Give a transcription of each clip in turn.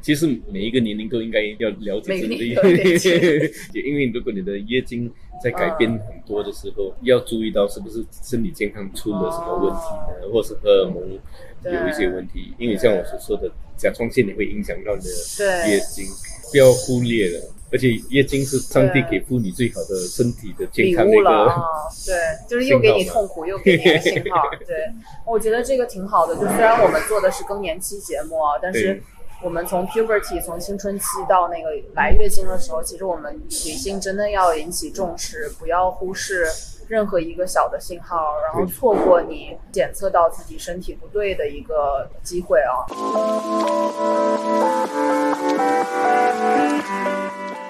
其实每一个年龄都应该要了解这个，每个年龄都了解 因为如果你的月经在改变很多的时候，要注意到是不是身体健康出了什么问题呢，或是荷尔蒙有一些问题。因为像我所说的，甲状腺也会影响到你的对月经，不要忽略了。而且月经是上帝给妇女最好的身体的健康的一物了啊个，对，就是又给你痛苦，又给你信号。对，我觉得这个挺好的。就虽然我们做的是更年期节目啊，但是对我们从 puberty 从青春期到那个来月经的时候，其实我们女性真的要引起重视，不要忽视任何一个小的信号，然后错过你检测到自己身体不对的一个机会啊。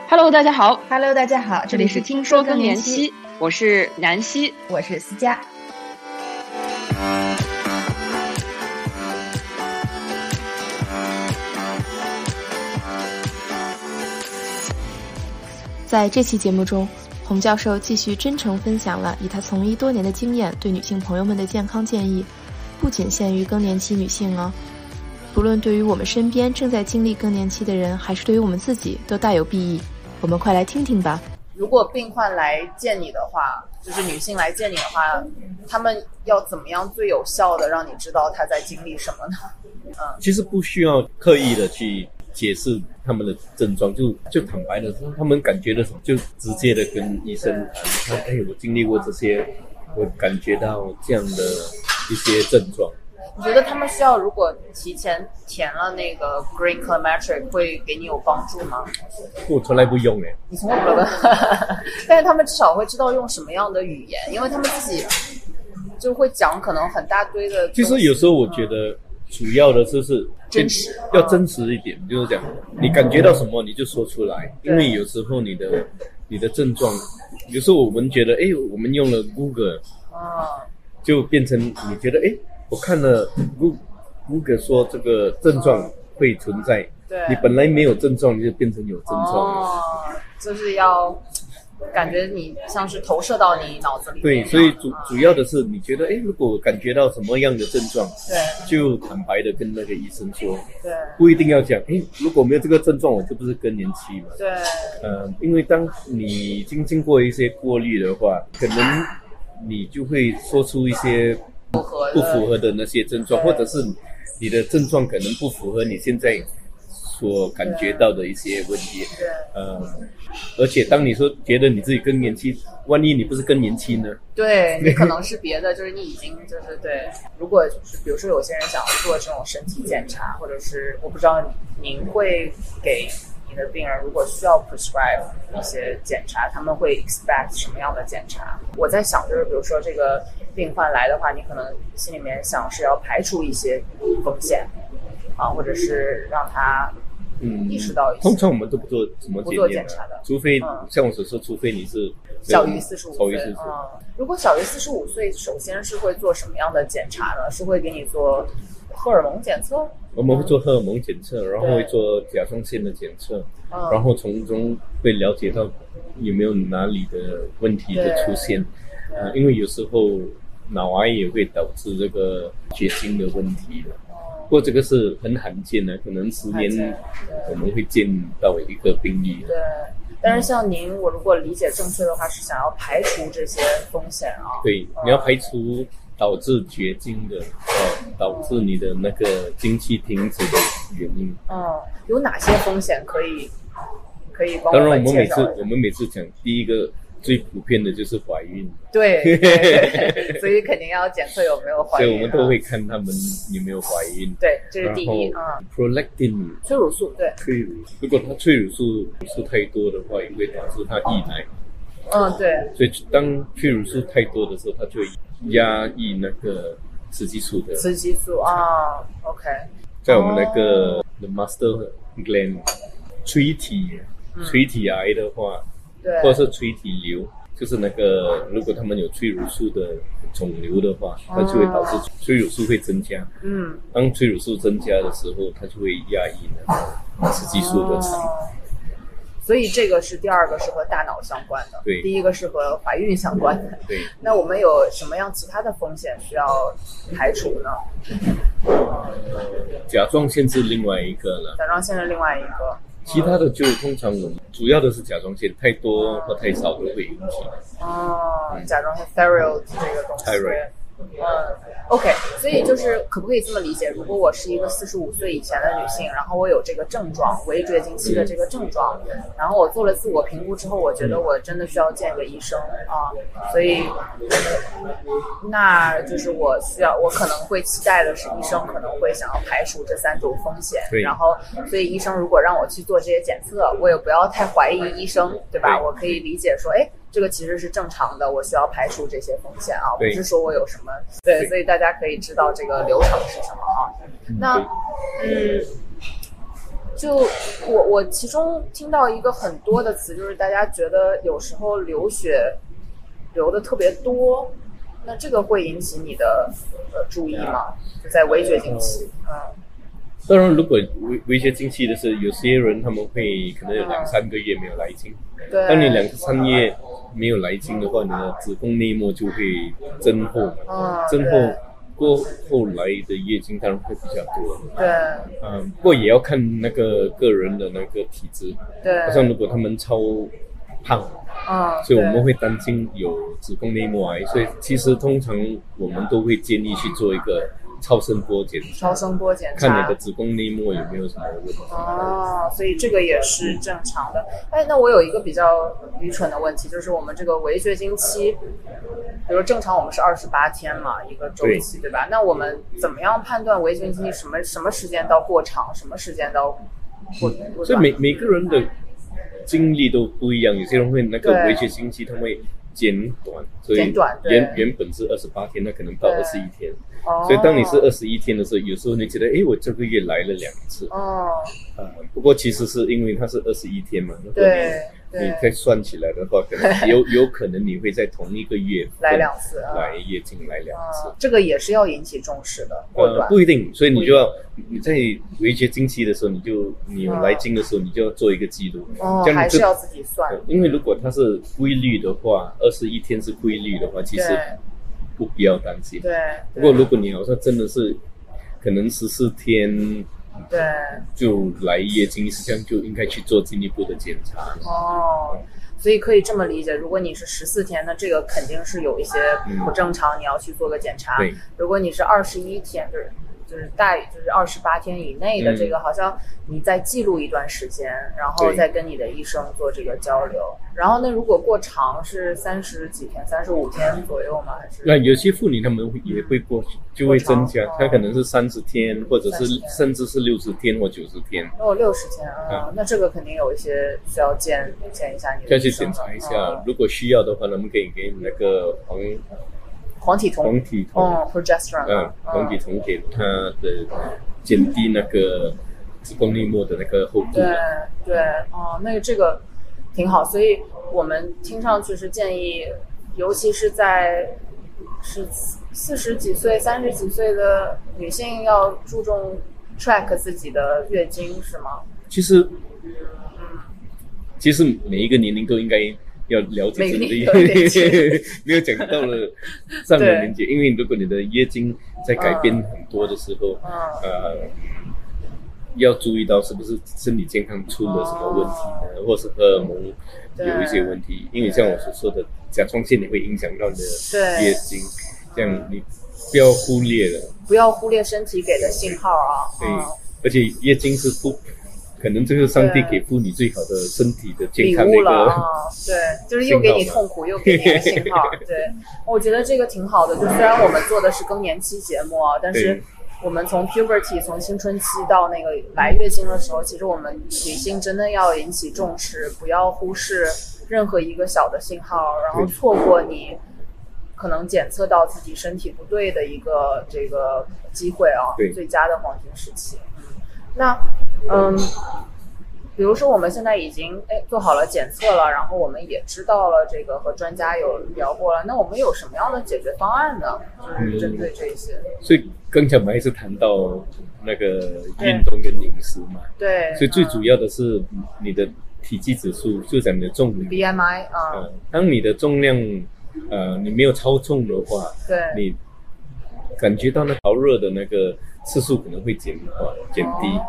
Hello，大家好，Hello，大家好，这里是听说更年期，我是南希。我是思佳。在这期节目中，洪教授继续真诚分享了以他从医多年的经验对女性朋友们的健康建议，不仅限于更年期女性哦，不论对于我们身边正在经历更年期的人，还是对于我们自己，都大有裨益。我们快来听听吧。如果病患来见你的话，就是女性来见你的话，他们要怎么样最有效的让你知道她在经历什么呢？嗯其实不需要刻意的去解释他们的症状，就就坦白的说，他们感觉的时候，就直接的跟医生谈，说，哎，我经历过这些，我感觉到这样的一些症状。你觉得他们需要如果提前填了那个 Green Climatric 会给你有帮助吗？我从来不用哎，你从来不问，但是他们至少会知道用什么样的语言，因为他们自己就会讲可能很大堆的。其实有时候我觉得主要的就是真实要真实一点，就是讲你感觉到什么你就说出来，因为有时候你的你的症状，有时候我们觉得，哎，我们用了 Google 啊，就变成你觉得，哎，我看了 Google Google 说这个症状会存在，对，你本来没有症状，你就变成有症状了。哦，就是要感觉你像是投射到你脑子里对。所以主啊主要的是你觉得，哎，如果感觉到什么样的症状，对就坦白的跟那个医生说，对不一定要讲，哎，如果没有这个症状，我这不是更年期嘛。对呃，因为当你已经经过一些过滤的话，可能你就会说出一些不符合的那些症状，或者是你的症状可能不符合你现在所感觉到的一些问题。对呃，而且当你说觉得你自己更年轻，万一你不是更年轻呢？对，你可能是别的，就是你已经就是对。如果就是比如说有些人想要做这种身体检查，或者是我不知道您会给你的病人如果需要 prescribe 一些检查，他们会 expect 什么样的检查？我在想，就是比如说这个病患来的话，你可能心里面想是要排除一些风险啊，或者是让他嗯，意识到一些通常我们都不做什么不做检查的。除非、嗯。像我所说，除非你是小于四十五岁，小于四十嗯，如果小于四十五岁，首先是会做什么样的检查呢？是会给你做荷尔蒙检测，我们会做荷尔蒙检测，然后会做甲状腺的检测，嗯，然后从中会了解到有没有哪里的问题的出现。呃，因为有时候脑癌也会导致这个血清的问题的。不过这个是很罕见的，可能十年我们会见到一个病例。对。但是像您，我如果理解正确的话，是想要排除这些风险啊。对，你要排除导致绝经的，呃，导致你的那个经期停止的原因。嗯，有哪些风险可以可以帮当然，我们们每次我们每次讲第一个最普遍的就是怀孕，对 对对，所以肯定要检测有没有怀孕啊。所以我们都会看他们有没有怀孕。对，这是第一后啊。prolactin 催乳素对，催乳，如果它催乳素素太多的话，也会导致它溢奶。嗯对，所以当催乳素太多的时候，它就会压抑那个雌激素的，雌激素啊，OK，在我们那个 the master gland 垂体垂体癌的话，对，或者是垂体瘤，就是那个如果他们有催乳素的肿瘤的话，它就会导致催乳素会增加。嗯。当催乳素增加的时候，它就会压抑那个雌激素的所以这个是第二个是和大脑相关的，对第一个是和怀孕相关的。对，那我们有什么样其他的风险需要排除呢？甲状腺是另外一个了，甲状腺是另外一个。其他的就通常我们主要的是甲状腺太多或太少都会引起。哦，甲状腺 thyroid 这个东西。嗯，OK，所以就是可不可以这么理解？如果我是一个四十五岁以前的女性，然后我有这个症状，围绝经期的这个症状，然后我做了自我评估之后，我觉得我真的需要见个医生啊，所以那就是我需要，我可能会期待的是医生可能会想要排除这三种风险，然后所以医生如果让我去做这些检测，我也不要太怀疑医生，对吧？我可以理解说，哎。这个其实是正常的，我需要排除这些风险啊，不是说我有什么对，对所以大家可以知道这个流程是什么啊。那嗯，就我我其中听到一个很多的词，就是大家觉得有时候流血流的特别多，那这个会引起你的呃注意吗？就在围绝经期，嗯，当然，如果微微些经期的是，有些人他们会可能有两三个月没有来经。对。当你两三月没有来经的话，你的子宫内膜就会增厚。嘛，嗯，增厚过后来的月经当然会比较多。对。嗯，不过也要看那个个人的那个体质，对，好像如果他们超胖，嗯，所以我们会担心有子宫内膜癌，所以其实通常我们都会建议去做一个超声波检查超，声波检查，看你的子宫内膜有没有什么问题。哦，所以这个也是正常的。哎，那我有一个比较愚蠢的问题，就是我们这个围绝经期，比如正常我们是二十八天嘛，一个周期，对吧？那我们怎么样判断围绝经期什么什么时间到过长，什么时间到过？所以每每个人的经历都不一样，有些人会那个对围绝经期，他们会减短，所以原原本是二十八天，那可能到对。二十一天。哦。所以当你是二十一天的时候，有时候你觉得，哎，我这个月来了两次，哦，啊，不过其实是因为它是二十一天嘛，对你再算起来的话，可能 有有可能你会在同一个月来两次啊。来月经来两次。嗯，，这个也是要引起重视的，不一定，所以你就要你在维持经期的时候，你就你来经的时候，你就要做一个记录，哦，这样你还是要自己算。因为如果它是规律的话，二十一天是规律的话，其实不必要担心。对，不过如果你好像真的是可能十四天对就来月经，实际上就应该去做进一步的检查。哦，所以可以这么理解，如果你是十四天，那这个肯定是有一些不正常，你要去做个检查。对如果你是二十一天，就是就是大就是二十八天以内的嗯这个，好像你再记录一段时间，然后再跟你的医生做这个交流。然后那如果过长是三十几天，三十五天左右吗？还是？那有些妇女她们也会过去，就会增加，她可能是三十天，或者是甚至是六十天或九十天，哦，六十天啊、嗯那这个肯定有一些需要见见一下你的再去检查一下嗯。如果需要的话，咱们可以给你那个黄黄体酮，黄体酮，嗯，progesterone，嗯，黄体酮给它的减低那个子宫内膜的那个厚度对的。对，哦，那个这个挺好，所以我们听上去是建议，尤其是在是四十几岁、三十几岁的女性要注重 track 自己的月经，是吗？其实，嗯其实每一个年龄都应该要了解自己 没有讲到了上了年纪，因为如果你的月经在改变很多的时候，嗯。呃，要注意到是不是身体健康出了什么问题呢，或是荷尔蒙有一些问题，因为像我所说的甲状腺也会影响到你的对。月经，这样你不要忽略了。不要忽略身体给的信号啊。对嗯，而且月经是不，可能这是上帝给妇女最好的身体的健礼康的一个。物了啊，对，就是又给你痛苦，又给你信号，对，我觉得这个挺好的。就虽然我们做的是更年期节目啊，但是我们从 puberty 从青春期到那个来月经的时候，其实我们女性真的要引起重视，不要忽视任何一个小的信号，然后错过你可能检测到自己身体不对的一个这个机会啊，对最佳的黄金时期。嗯，那嗯。比如说，我们现在已经哎做好了检测了，然后我们也知道了这个和专家有聊过了，那我们有什么样的解决方案呢？就是针对这些，所以刚才我们还是谈到那个运动跟饮食嘛，对，所以最主要的是你的体积指数，就讲你的重量。BMI 啊、嗯，当你的重量，呃，你没有超重的话，对，你感觉到那潮热的那个次数可能会减缓、减低，哦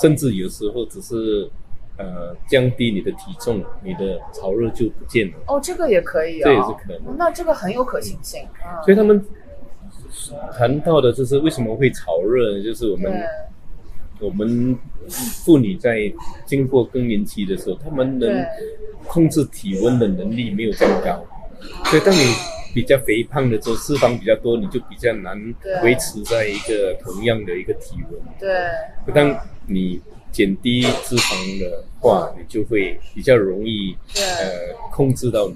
甚至有时候只是呃降低你的体重，你的潮热就不见了。哦，这个也可以啊，这也是可能哦那这个很有可行性。嗯所以他们谈到的就是为什么会潮热呢？就是我们我们妇女在经过更年期的时候，她们能控制体温的能力没有这么高，所以当你比较肥胖的时候，脂肪比较多，你就比较难维持在一个同样的一个体温。对，当你减低脂肪的话，你就会比较容易呃控制到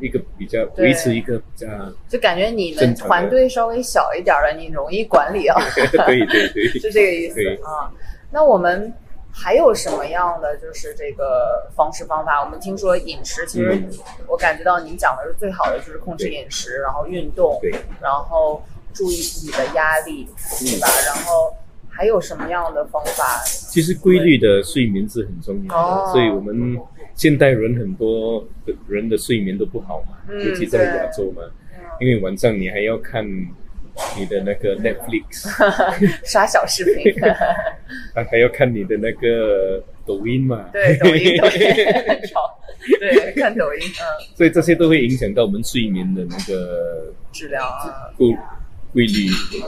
一个比较维持一个比较就感觉你们团队稍微小一点儿的，你容易管理啊。对对对 是这个意思对啊。那我们还有什么样的就是这个方式方法？我们听说饮食，其实嗯我感觉到您讲的是最好的，就是控制饮食，然后运动，对然后注意自己的压力，对吧？然后还有什么样的方法？其实规律的睡眠是很重要的，哦所以我们现代人很多人的睡眠都不好嘛，嗯尤其在亚洲嘛，因为晚上你还要看你的那个 Netflix，刷小视频，还 还要看你的那个抖音嘛，对，抖音，对，看抖音，嗯，所以这些都会影响到我们睡眠的那个质量啊，规规律。嗯，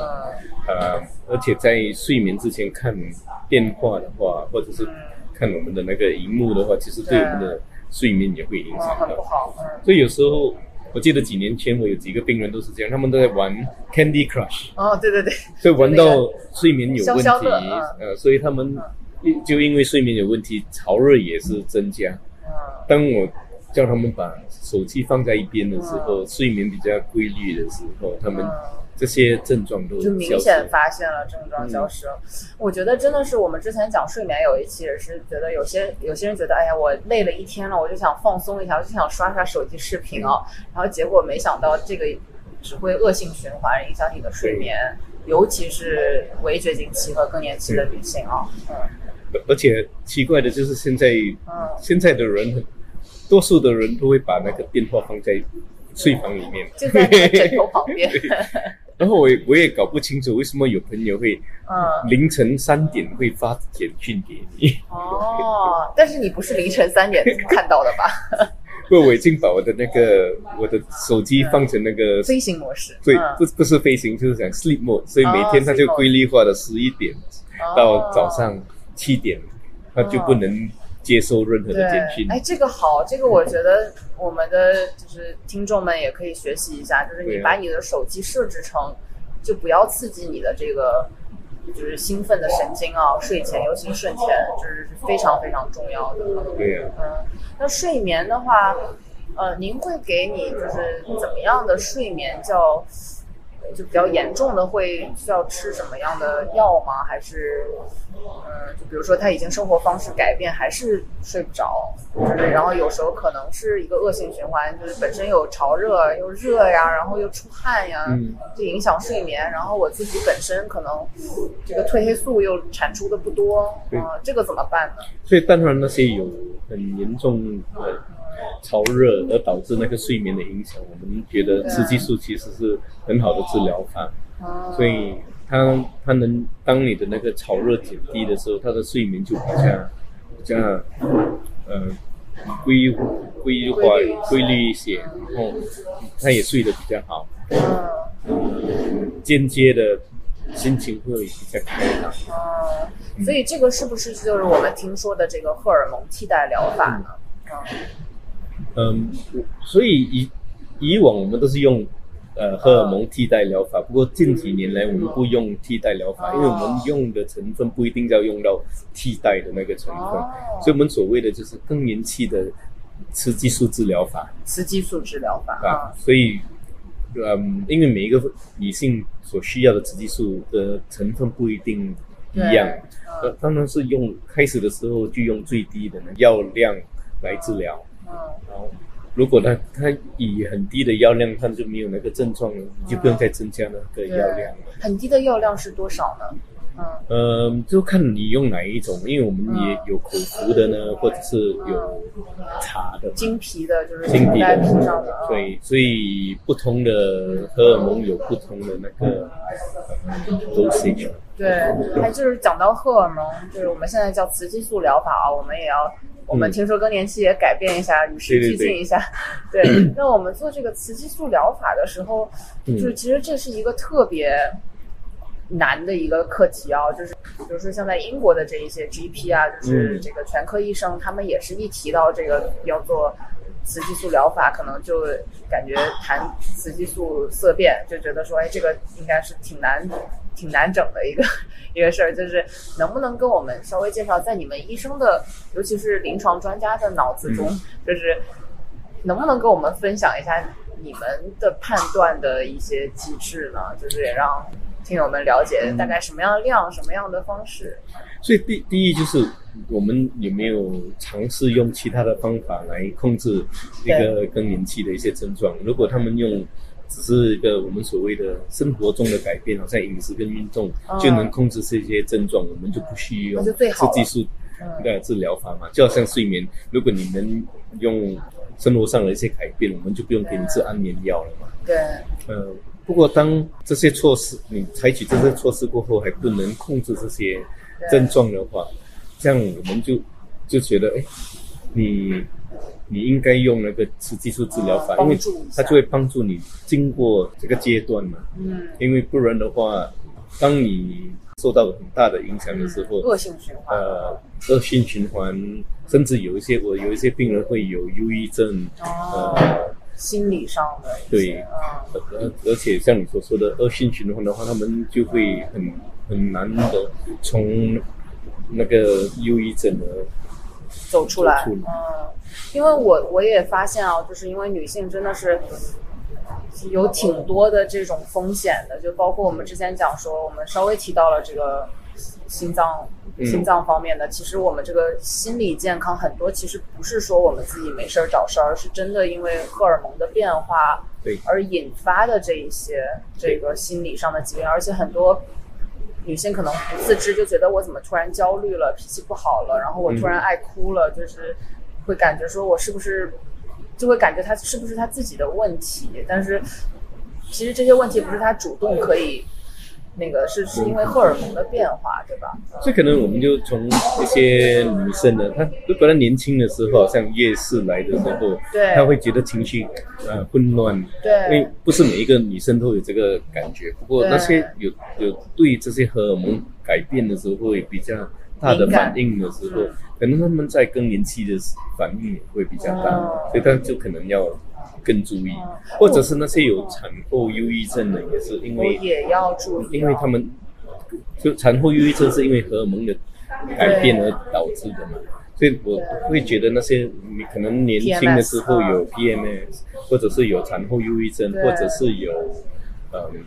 呃，而且在睡眠之前看电话的话，或者是看我们的那个荧幕的话，其实对我们的睡眠也会影嗯，响。所以有时候，我记得几年前我有几个病人都是这样，他们都在玩 Candy Crush，哦，对对对，所以玩到睡眠有问题，消消乐嗯呃，所以他们就因为睡眠有问题，潮热也是增加。嗯，当我叫他们把手机放在一边的时候，睡眠比较规律的时候，他们嗯这些症状都就明显发现了症状消失嗯了。我觉得真的是我们之前讲睡眠有一期也是觉得有些有些人觉得，哎呀，我累了一天了，我就想放松一下，我就想刷刷手机视频啊，嗯然后结果没想到这个只会恶性循环，影响你的睡眠，尤其是围绝经期和更年期的女性啊。嗯。而且奇怪的就是现在嗯，现在的人很，多数的人都会把那个电话放在睡房里面，就在枕头旁边。然后我也我也搞不清楚为什么有朋友会嗯，凌晨三点会发简讯给你。哦，但是你不是凌晨三点看到的吧？不，我已经把我的那个我的手机放成那个飞行模式。对，嗯不不是飞行，就是讲 sleep mode，所以每天它就规律化的十一点哦到早上七点，它就不能接收任何的简讯对，。哎，这个好，这个我觉得我们的就是听众们也可以学习一下，就是你把你的手机设置成，就不要刺激你的这个就是兴奋的神经啊，睡前尤其睡前，就是非常非常重要的。对呀、嗯，那睡眠的话，呃，您会给你就是怎么样的睡眠叫？就比较严重的会需要吃什么样的药吗？还是，嗯，就比如说他已经生活方式改变，还是睡不着，就是然后有时候可能是一个恶性循环，就是本身有潮热又热呀，然后又出汗呀，嗯就影响睡眠。然后我自己本身可能这个褪黑素又产出的不多，对啊、这个怎么办呢？所以单纯那些有很严重的潮热而导致那个睡眠的影响，我们觉得雌激素其实是很好的治疗法。啊。所以它它能当你的那个潮热减低的时候，它的睡眠就比较比较呃规规划规律一些，然后它也睡得比较好，嗯。间接的心情会比较开朗。嗯，所以这个是不是就是我们听说的这个荷尔蒙替代疗法呢？嗯。嗯，所以以以往我们都是用呃荷尔蒙替代疗法，不过近几年来我们不用替代疗法，因为我们用的成分不一定要用到替代的那个成分，哦。所以我们所谓的就是更年期的雌激素治疗法。雌激素治疗法啊，所以。嗯，因为每一个女性所需要的雌激素的成分不一定一样，呃，当然是用开始的时候就用最低的那药量来治疗，嗯然后如果它它以很低的药量，它就没有那个症状了，你就不用再增加那个药量了。很低的药量是多少呢？嗯呃，就看你用哪一种，因为我们也有口服的呢，或者是有茶的嘛。经皮的，就是经皮的对，所以不同的荷尔蒙有不同的那个呃 dosage。对，还就是讲到荷尔蒙，就是我们现在叫雌激素疗法啊，我们也要，我们嗯听说更年期也改变一下，与时俱进一下。对，那我们做这个雌激素疗法的时候，嗯就是其实这是一个特别难的一个课题啊，就是比如说像在英国的这一些 GP 啊，就是嗯这个全科医生，他们也是一提到这个要做。雌激素疗法可能就感觉谈雌激素色变，就觉得说，哎，这个应该是挺难、挺难整的一个一个事儿。就是能不能跟我们稍微介绍，在你们医生的，尤其是临床专家的脑子中，就是能不能跟我们分享一下你们的判断的一些机制呢？就是也让听友们了解大概什么样的量、什么样的方式。所以第第一就是我们有没有尝试用其他的方法来控制一个更年期的一些症状？如果他们用只是一个我们所谓的生活中的改变，好像饮食跟运动嗯就能控制这些症状，我们就不需要那就最好了雌激素嗯的治疗法嘛。就好像睡眠，如果你能用生活上的一些改变，我们就不用给你吃安眠药了嘛。对，呃，不过当这些措施你采取这些措施过后，还不能控制这些症状的话，这样我们就就觉得，哎，你你应该用那个雌激素治疗法，哦因为它就会帮助你经过这个阶段嘛。嗯，因为不然的话，当你受到很大的影响的时候，恶性循环。呃，恶性循环，甚至有一些我有一些病人会有忧郁症，哦呃。心理上的对而而且像你所说的恶性循环的话，他们就会很很难的从那个忧郁症而走出来，嗯，因为我我也发现啊，就是因为女性真的是有挺多的这种风险的，就包括我们之前讲说，我们稍微提到了这个心脏嗯。心脏方面的，其实我们这个心理健康很多其实不是说我们自己没事儿找事儿，而是真的因为荷尔蒙的变化对。而引发的这一些这个心理上的疾病，而且很多女性可能不自知，就觉得我怎么突然焦虑了，脾气不好了，然后我突然爱哭了，就是会感觉说我是不是就会感觉她是不是她自己的问题，但是其实这些问题不是她主动可以。那个是是因为荷尔蒙的变化，对吧？所以可能我们就从一些女生呢，她如果她年轻的时候，像夜市来的时候，对她会觉得情绪呃混乱，对因为不是每一个女生都有这个感觉。不过那些有有对这些荷尔蒙改变的时候会比较大的反应的时候嗯，可能他们在更年期的反应也会比较大，哦所以她就可能要更注意哦，或者是那些有产后忧郁症的，也是因为也要注意啊，因为他们就产后忧郁症是因为荷尔蒙的改变而导致的嘛，所以我会觉得那些你可能年轻的时候有 PMS，或者是有产后忧郁症，或者是有嗯。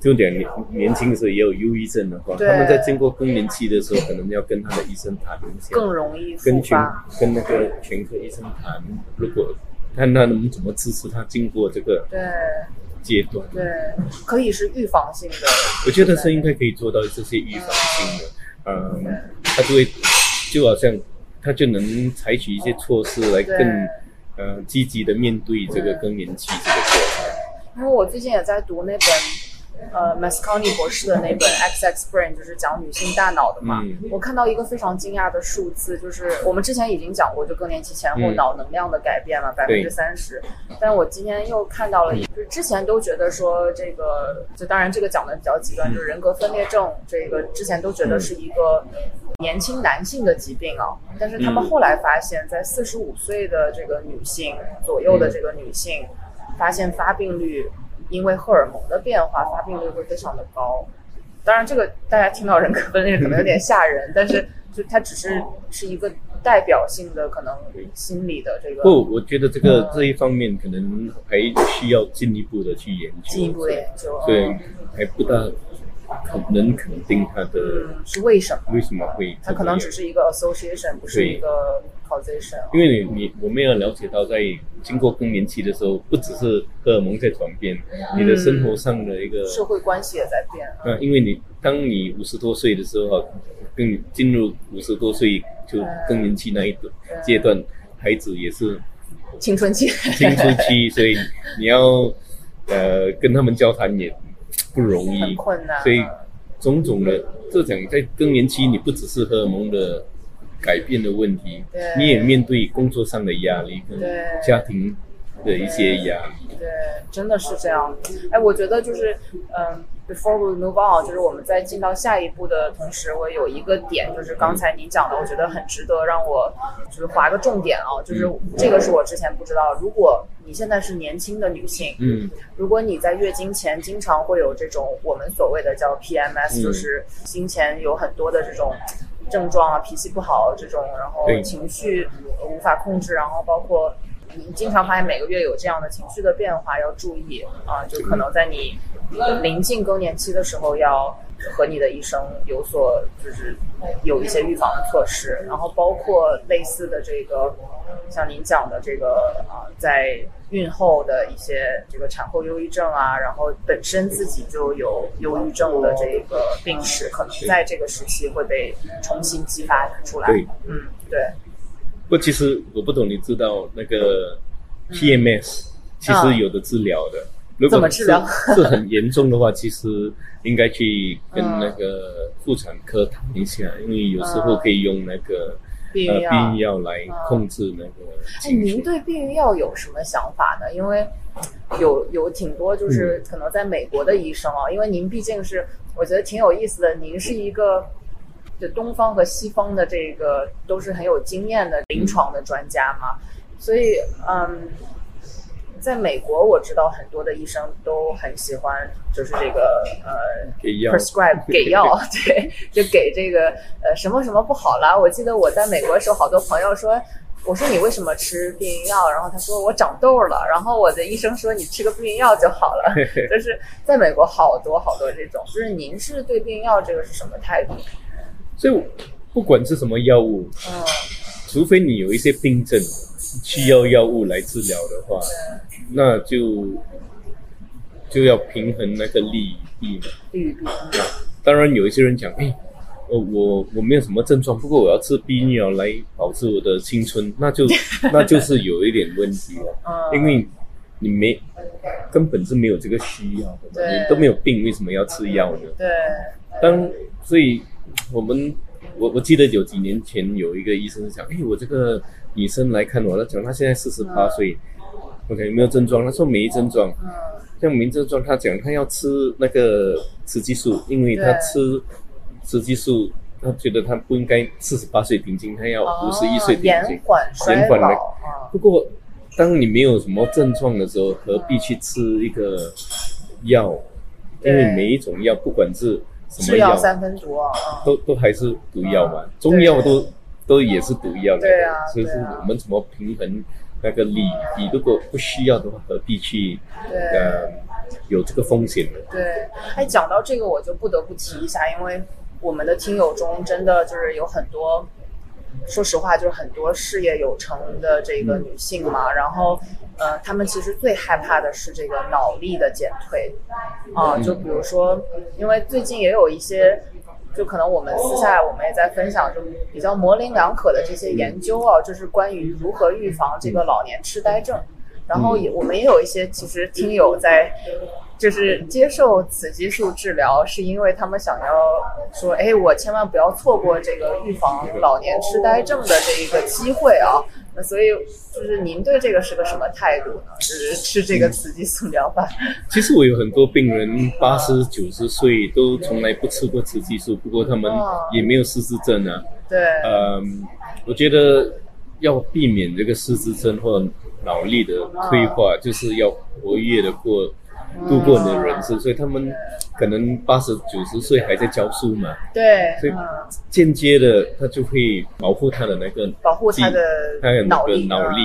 就点年年轻的时候也有忧郁症的话，他们在经过更年期的时候，可能要跟他的医生谈一下，更容易跟全。跟那个全科医生谈，如果看他能怎么支持他经过这个对阶段。对，可以是预防性的。我觉得是应该可以做到这些预防性的，嗯，他就会就好像他就能采取一些措施来更呃积极的面对这个更年期这个过程。因为我最近也在读那本呃 Masconi 博士的那本 XX Brain，就是讲女性大脑的嘛。嗯。我看到一个非常惊讶的数字，就是我们之前已经讲过，就更年期前后嗯。脑能量的改变了百分对之三十，但我今天又看到了一，就是之前都觉得说这个，就当然这个讲的比较极端，嗯。就是人格分裂症，这个之前都觉得是一个年轻男性的疾病啊，但是他们嗯。后来发现，在四十五岁的这个女性左右的这个女性，发现发病率因为荷尔蒙的变化，发病率会非常的高。当然，这个大家听到人格分裂可能有点吓人，但是就它只是是一个代表性的可能心理的这个不，我觉得这个嗯这一方面可能还需要进一步的去研究。进一步的研究。对嗯，还不大很能肯定他的嗯，是为什么？为什么会它可能只是一个 association，不是一个 causation。因为你你我们要了解到，在经过更年期的时候，不只是荷尔蒙在转变，你的生活上的一个社会关系也在变。嗯，因为你当你五十多岁的时候，更进入五十多岁就更年期那一段阶段，孩子也是青春期，青春期，所以你要呃跟他们交谈也不容易很，困难。所以种种的这种在更年期，你不只是荷尔蒙的改变的问题对，你也面对工作上的压力跟对家庭的一些压力。对，真的是这样。哎，我觉得就是，嗯，before we move on，就是我们在进到下一步的同时，我有一个点，就是刚才您讲的，我觉得很值得让我就是划个重点啊，就是这个是我之前不知道。如果你现在是年轻的女性，嗯。如果你在月经前经常会有这种我们所谓的叫 PMS，、嗯。就是经前有很多的这种症状啊，脾气不好这种，然后情绪呃无法控制，然后包括你经常发现每个月有这样的情绪的变化，要注意啊，就可能在你临近更年期的时候要。和你的医生有所就是有一些预防的措施，然后包括类似的这个，像您讲的这个啊，在孕后的一些这个产后忧郁症啊，然后本身自己就有忧郁症的这个病史，可能在这个时期会被重新激发出来。对，嗯，对，不其实我不懂，你知道那个 PMS、其实有的治疗的。如果嗯怎么治疗是是很严重的话，其实应该去跟那个妇产科谈一下，因为有时候可以用那个呃避孕药。避孕药来控制那个哎，您对避孕药有什么想法呢？因为有有挺多嗯就是可能在美国的医生啊，因为您毕竟是我觉得挺有意思的，您是一个就东方和西方的这个都是很有经验的临床的专家嘛，所以嗯。在美国，我知道很多的医生都很喜欢，就是这个呃给药 prescribe 给药，对，就给这个呃什么什么不好啦。我记得我在美国的时候，好多朋友说，我说你为什么吃避孕药？然后他说我长痘了，然后我的医生说你吃个避孕药就好了。就是在美国好多好多这种，就是您是对避孕药这个是什么态度？所以不管是什么药物，嗯，除非你有一些病症需要药物来治疗的话，那就就要平衡那个利弊嘛。利与弊。当然，有一些人讲，哎，我我我没有什么症状，不过我要吃避孕药来保持我的青春，那就那就是有一点问题了，嗯，因为你没根本是没有这个需要的嘛，你都没有病，为什么要吃药呢？对，当所以我们我我记得有几年前有一个医生讲，哎，我这个女生来看我，她讲她现在四十八岁，我讲有没有症状？她说没症状。嗯像没症状，她讲她要吃那个雌激素，因为她吃雌激素，她觉得她不应该四十八岁停经，她要五十一岁停经。缓衰延缓的老啊，不过，当你没有什么症状的时候，何必去吃一个药？因为每一种药，不管是是药三分毒啊，啊都都还是毒药嘛，嗯中药都都也是毒药来的，对啊所以是对啊我们怎么平衡那个利弊？如果不需要的话，何必去对。呃有这个风险呢？对，哎，讲到这个，我就不得不提一下，因为我们的听友中真的就是有很多，说实话，就是很多事业有成的这个女性嘛，然后，呃，她们其实最害怕的是这个脑力的减退，啊，就比如说，因为最近也有一些。就可能我们私下我们也在分享，就比较模棱两可的这些研究啊，就是关于如何预防这个老年痴呆症。然后也我们也有一些其实听友在就是接受雌激素治疗，是因为他们想要说，哎，我千万不要错过这个预防老年痴呆症的这一个机会啊。那所以就是您对这个是个什么态度呢？就是吃这个雌激素疗法？其实我有很多病人八十九十岁都从来不吃过雌激素，不过他们哦也没有失智症啊。对，嗯，我觉得要避免这个失智症或脑力的退化，就是要活跃的过度过你的人生，所以他们可能八十九十岁还在教书嘛，对，所以嗯，间接的他就会保护他的那个保护他的他的那个脑力，脑力。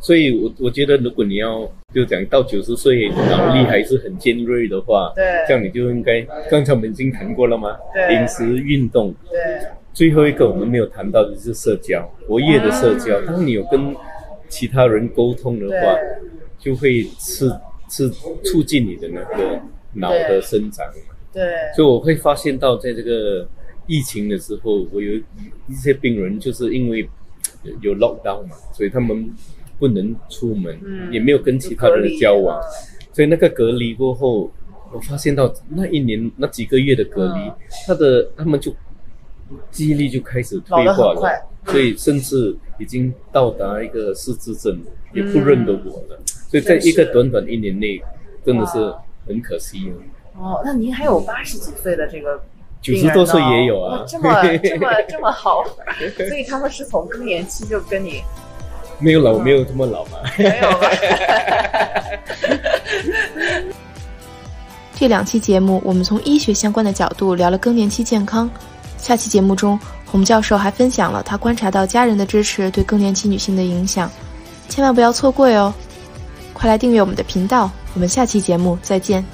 所以我我觉得，如果你要就讲到九十岁脑力还是很尖锐的话，对。这样你就应该，刚才我们已经谈过了吗？对。饮食、运动，对。最后一个我们没有谈到的就是社交，活跃的社交。当你有跟其他人沟通的话，就会刺刺促进你的那个脑的生长嘛。对。所以我会发现到，在这个疫情的时候，我有一些病人就是因为有 lockdown 嘛，所以他们不能出门，嗯也没有跟其他人交往，所以那个隔离过后，我发现到那一年那几个月的隔离，嗯。他的他们就记忆力就开始退化了，所以甚至已经到达一个失智症，也不认得我了。所以在一个短短一年内，真的是很可惜哦。哦，那您还有八十几岁的这个九十多岁也有啊哇，这么这么 这么好，所以他们是从更年期就跟你没有老，没有这么老嘛。没有吧？这两期节目，我们从医学相关的角度聊了更年期健康。下期节目中，洪教授还分享了他观察到家人的支持对更年期女性的影响，千万不要错过哟！快来订阅我们的频道，我们下期节目再见。